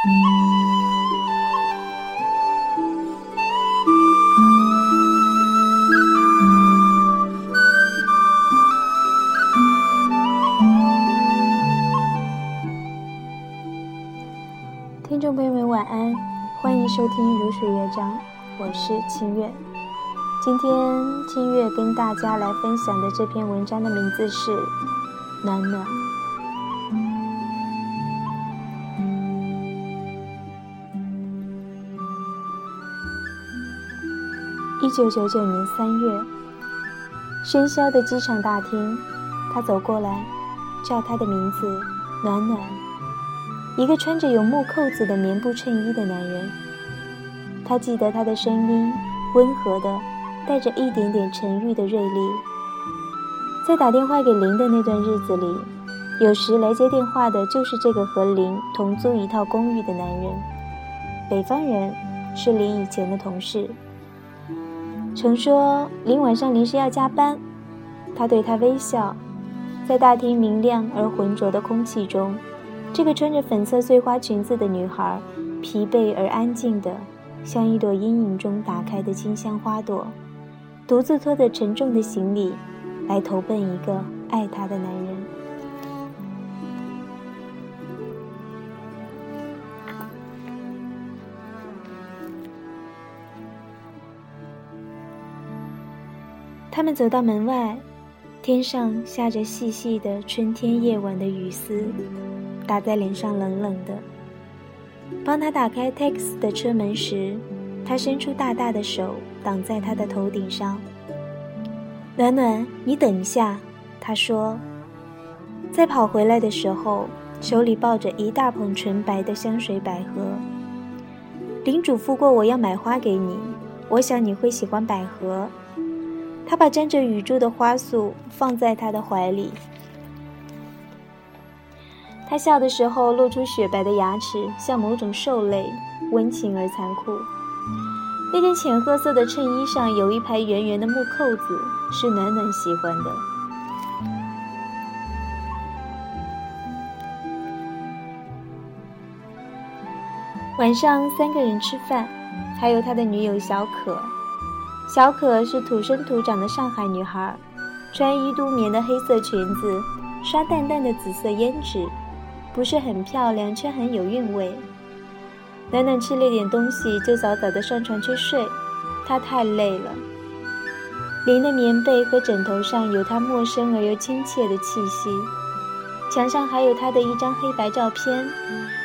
听众朋友们，晚安，欢迎收听《如水乐章》，我是清月。今天清月跟大家来分享的这篇文章的名字是《暖暖》。一九九九年三月，喧嚣的机场大厅，他走过来，叫他的名字，暖暖。一个穿着有木扣子的棉布衬衣的男人，他记得他的声音温和的，带着一点点沉郁的锐利。在打电话给林的那段日子里，有时来接电话的就是这个和林同租一套公寓的男人，北方人，是林以前的同事。曾说林晚上临时要加班，他对他微笑，在大厅明亮而浑浊的空气中。这个穿着粉色碎花裙子的女孩，疲惫而安静的，像一朵阴影中打开的清香花朵，独自拖着沉重的行李，来投奔一个爱她的男人。他们走到门外，天上下着细细的春天夜晚的雨丝。打在脸上冷冷的。帮他打开 Tex 的车门时，他伸出大大的手挡在他的头顶上。暖暖，你等一下，他说。在跑回来的时候，手里抱着一大捧纯白的香水百合。林嘱咐过我要买花给你，我想你会喜欢百合。他把沾着雨珠的花束放在他的怀里。他笑的时候露出雪白的牙齿，像某种兽类，温情而残酷。那件浅褐色的衬衣上有一排圆圆的木扣子，是暖暖喜欢的。晚上三个人吃饭，还有他的女友小可。小可是土生土长的上海女孩，穿伊都棉的黑色裙子，刷淡淡的紫色胭脂。不是很漂亮，却很有韵味。暖暖吃了点东西，就早早的上床去睡。她太累了。林的棉被和枕头上有他陌生而又亲切的气息，墙上还有他的一张黑白照片，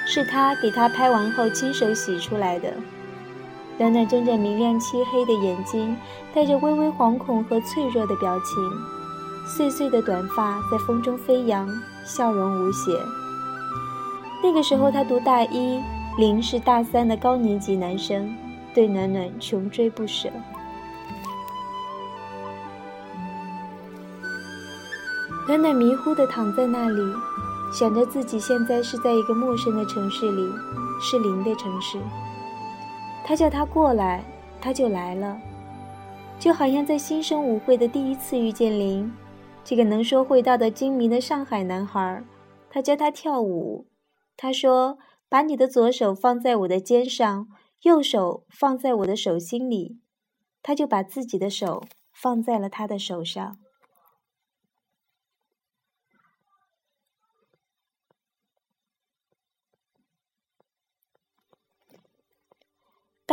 是他给他拍完后亲手洗出来的。暖暖睁着明亮漆黑的眼睛，带着微微惶恐和脆弱的表情，碎碎的短发在风中飞扬，笑容无邪。那个时候他读大一，林是大三的高年级男生，对暖暖穷追不舍。暖暖迷糊的躺在那里，想着自己现在是在一个陌生的城市里，是林的城市。他叫他过来，他就来了，就好像在新生舞会的第一次遇见林，这个能说会道的精明的上海男孩。他教他跳舞。他说：“把你的左手放在我的肩上，右手放在我的手心里。”他就把自己的手放在了他的手上。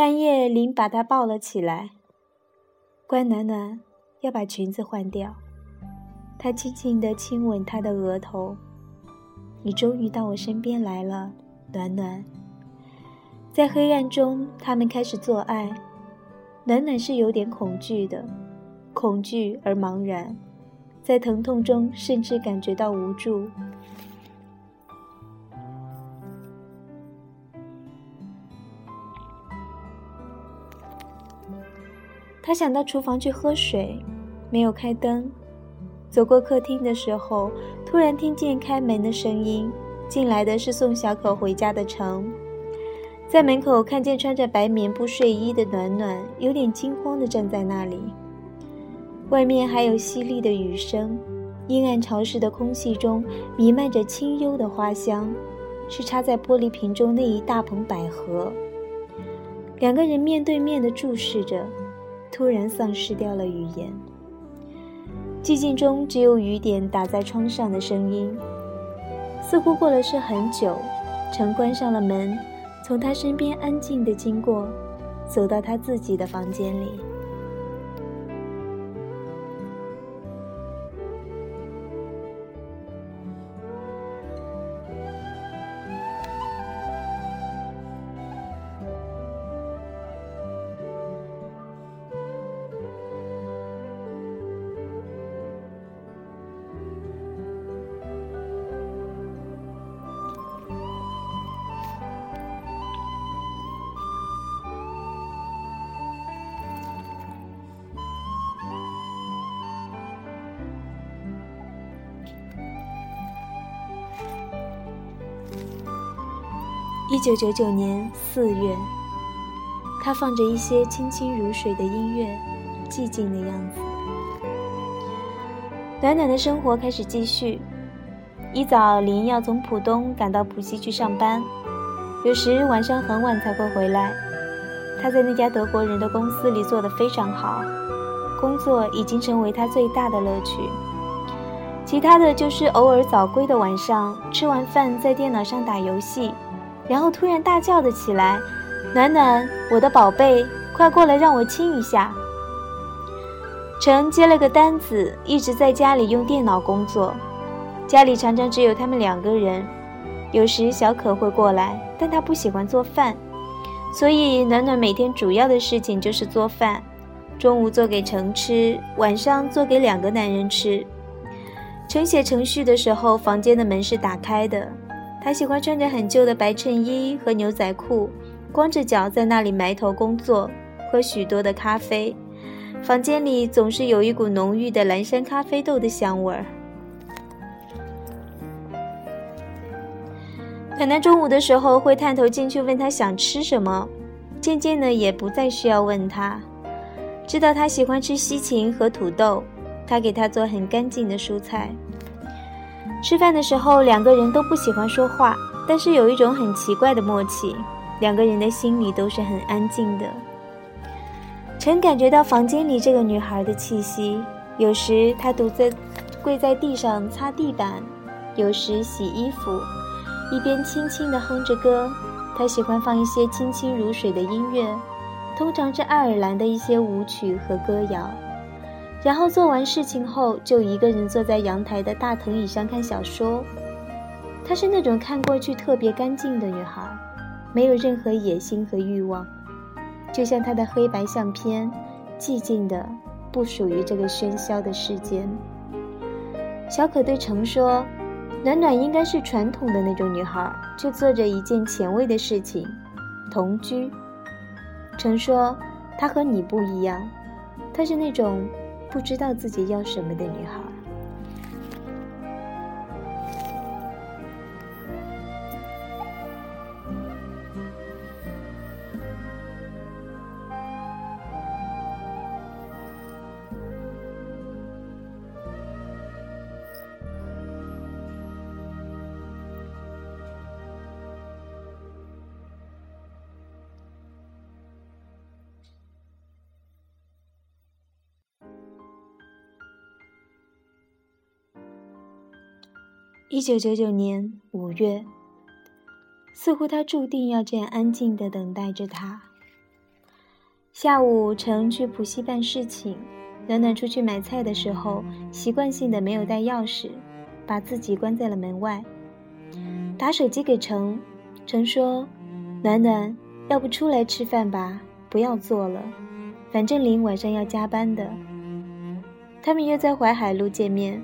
半夜，林把他抱了起来。乖暖暖要把裙子换掉。他轻轻地亲吻她的额头。你终于到我身边来了，暖暖。在黑暗中，他们开始做爱。暖暖是有点恐惧的，恐惧而茫然，在疼痛中甚至感觉到无助。他想到厨房去喝水，没有开灯。走过客厅的时候，突然听见开门的声音，进来的是送小可回家的程。在门口看见穿着白棉布睡衣的暖暖，有点惊慌地站在那里。外面还有淅沥的雨声，阴暗潮湿的空气中弥漫着清幽的花香，是插在玻璃瓶中那一大捧百合。两个人面对面的注视着，突然丧失掉了语言。寂静中只有雨点打在窗上的声音。似乎过了是很久，陈关上了门，从他身边安静的经过，走到他自己的房间里。一九九九年四月，他放着一些清清如水的音乐，寂静的样子。暖暖的生活开始继续。一早，林要从浦东赶到浦西去上班，有时晚上很晚才会回来。他在那家德国人的公司里做得非常好，工作已经成为他最大的乐趣。其他的就是偶尔早归的晚上，吃完饭在电脑上打游戏。然后突然大叫了起来：“暖暖，我的宝贝，快过来让我亲一下。”陈接了个单子，一直在家里用电脑工作。家里常常只有他们两个人，有时小可会过来，但他不喜欢做饭，所以暖暖每天主要的事情就是做饭。中午做给陈吃，晚上做给两个男人吃。陈写程序的时候，房间的门是打开的。他喜欢穿着很旧的白衬衣和牛仔裤，光着脚在那里埋头工作，喝许多的咖啡。房间里总是有一股浓郁的蓝山咖啡豆的香味儿。奶奶中午的时候会探头进去问他想吃什么，渐渐的也不再需要问他，知道他喜欢吃西芹和土豆，他给他做很干净的蔬菜。吃饭的时候，两个人都不喜欢说话，但是有一种很奇怪的默契，两个人的心里都是很安静的。陈感觉到房间里这个女孩的气息，有时她独自跪在地上擦地板，有时洗衣服，一边轻轻地哼着歌。她喜欢放一些清清如水的音乐，通常是爱尔兰的一些舞曲和歌谣。然后做完事情后，就一个人坐在阳台的大藤椅上看小说。她是那种看过去特别干净的女孩，没有任何野心和欲望，就像她的黑白相片，寂静的，不属于这个喧嚣的世间。小可对程说：“暖暖应该是传统的那种女孩，就做着一件前卫的事情，同居。”程说：“她和你不一样，她是那种……”不知道自己要什么的女孩。一九九九年五月，似乎他注定要这样安静的等待着他。下午，程去浦西办事情，暖暖出去买菜的时候，习惯性的没有带钥匙，把自己关在了门外。打手机给程，程说：“暖暖，要不出来吃饭吧？不要做了，反正林晚上要加班的。”他们约在淮海路见面。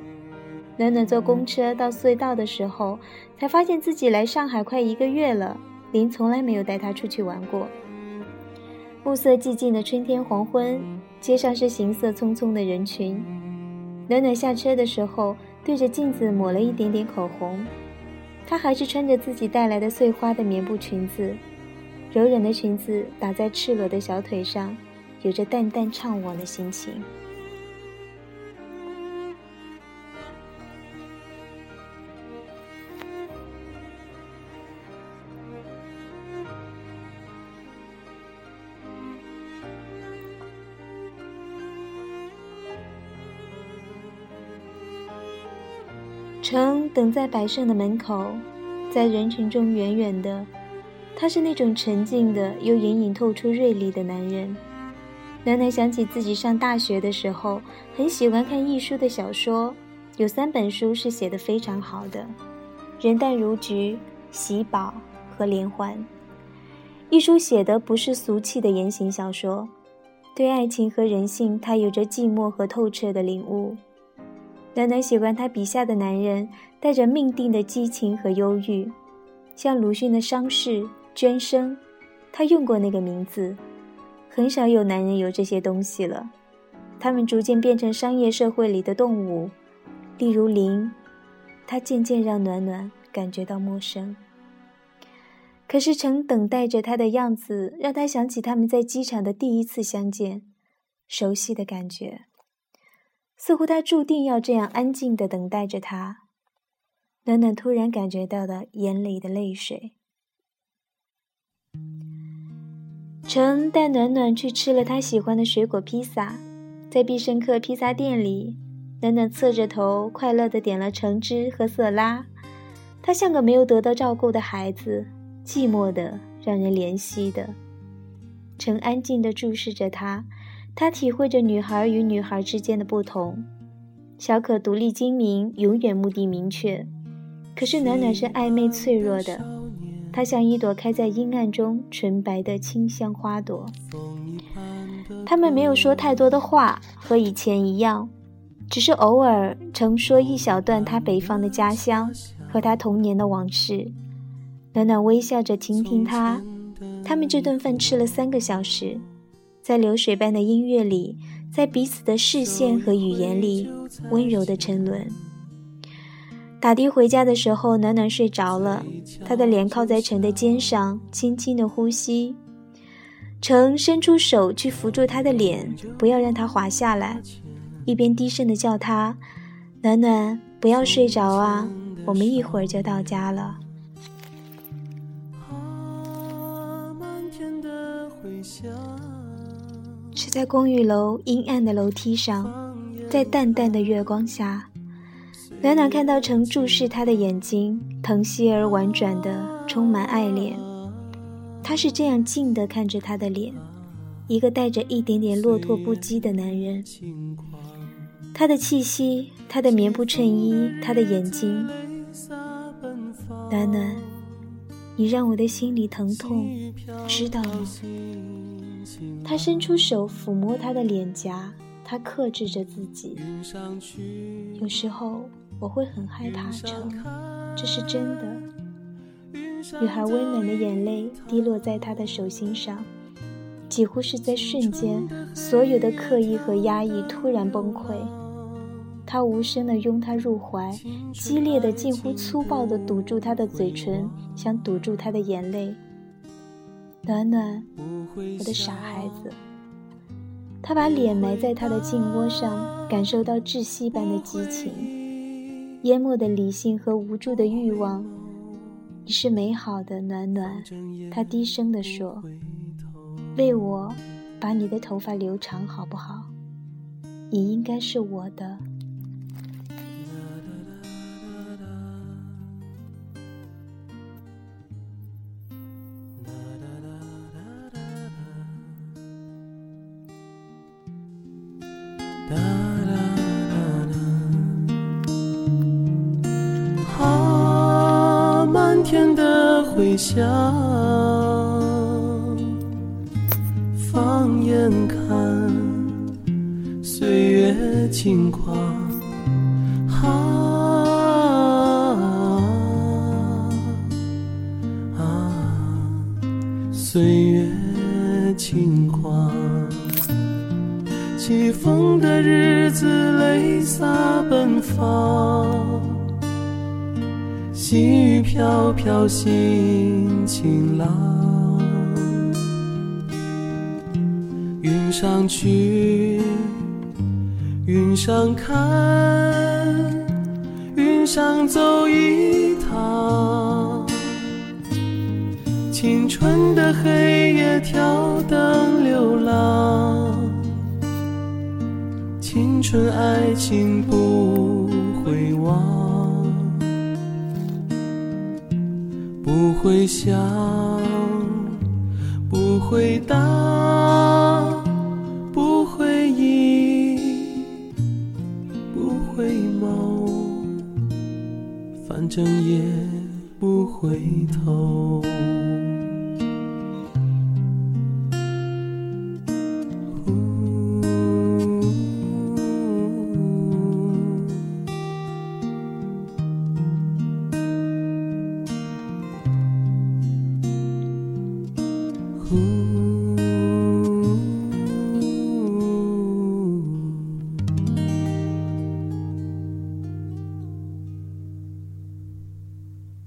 暖暖坐公车到隧道的时候，才发现自己来上海快一个月了。林从来没有带她出去玩过。暮色寂静的春天黄昏，街上是行色匆匆的人群。暖暖下车的时候，对着镜子抹了一点点口红。她还是穿着自己带来的碎花的棉布裙子，柔软的裙子打在赤裸的小腿上，有着淡淡怅惘的心情。程等在百盛的门口，在人群中远远的，他是那种沉静的又隐隐透出锐利的男人。暖暖想起自己上大学的时候，很喜欢看艺术的小说，有三本书是写的非常好的，《人淡如菊》《喜宝》和《连环》。艺书写的不是俗气的言情小说，对爱情和人性，他有着寂寞和透彻的领悟。暖暖喜欢他笔下的男人，带着命定的激情和忧郁，像鲁迅的伤逝、捐生，他用过那个名字。很少有男人有这些东西了，他们逐渐变成商业社会里的动物，例如林，他渐渐让暖暖感觉到陌生。可是曾等待着他的样子，让他想起他们在机场的第一次相见，熟悉的感觉，似乎他注定要这样安静的等待着他。暖暖突然感觉到了眼里的泪水。程带暖暖去吃了他喜欢的水果披萨，在必胜客披萨店里，暖暖侧着头，快乐的点了橙汁和色拉。他像个没有得到照顾的孩子，寂寞的让人怜惜的。程安静的注视着他，他体会着女孩与女孩之间的不同。小可独立精明，永远目的明确，可是暖暖是暧昧脆弱的。她像一朵开在阴暗中纯白的清香花朵。他们没有说太多的话，和以前一样，只是偶尔曾说一小段他北方的家乡和他童年的往事。暖暖微笑着听听他。他们这顿饭吃了三个小时，在流水般的音乐里，在彼此的视线和语言里，温柔的沉沦。打的回家的时候，暖暖睡着了，他的脸靠在陈的肩上，轻轻的呼吸。陈伸出手去扶住他的脸，不要让他滑下来，一边低声的叫他：“暖暖，不要睡着啊，我们一会儿就到家了。”在公寓楼阴暗的楼梯上，在淡淡的月光下。暖暖看到程注视他的眼睛，疼惜而婉转的，充满爱恋。他是这样静地看着他的脸，一个带着一点点落拓不羁的男人。他的气息，他的棉布衬衣，他的眼睛。暖暖，你让我的心里疼痛，知道吗？他伸出手抚摸她的脸颊，他克制着自己。有时候。我会很害怕，成，这是真的。女孩温暖的眼泪滴落在他的手心上，几乎是在瞬间，所有的刻意和压抑突然崩溃。他无声地拥她入怀，激烈的、近乎粗暴地堵住她的嘴唇，想堵住她的眼泪。暖暖，我的傻孩子。他把脸埋在他的颈窝上，感受到窒息般的激情。淹没的理性和无助的欲望，你是美好的，暖暖。他低声地说：“为我把你的头发留长，好不好？你应该是我的。”回想，放眼看，岁月轻狂，啊啊，岁月轻狂，起风的日子，泪洒奔放。细雨飘飘，心晴朗。云上去，云上看，云上走一趟。青春的黑夜，挑灯流浪。青春爱情不会忘。会想，不回答，不回应，不回眸，反正也不回头。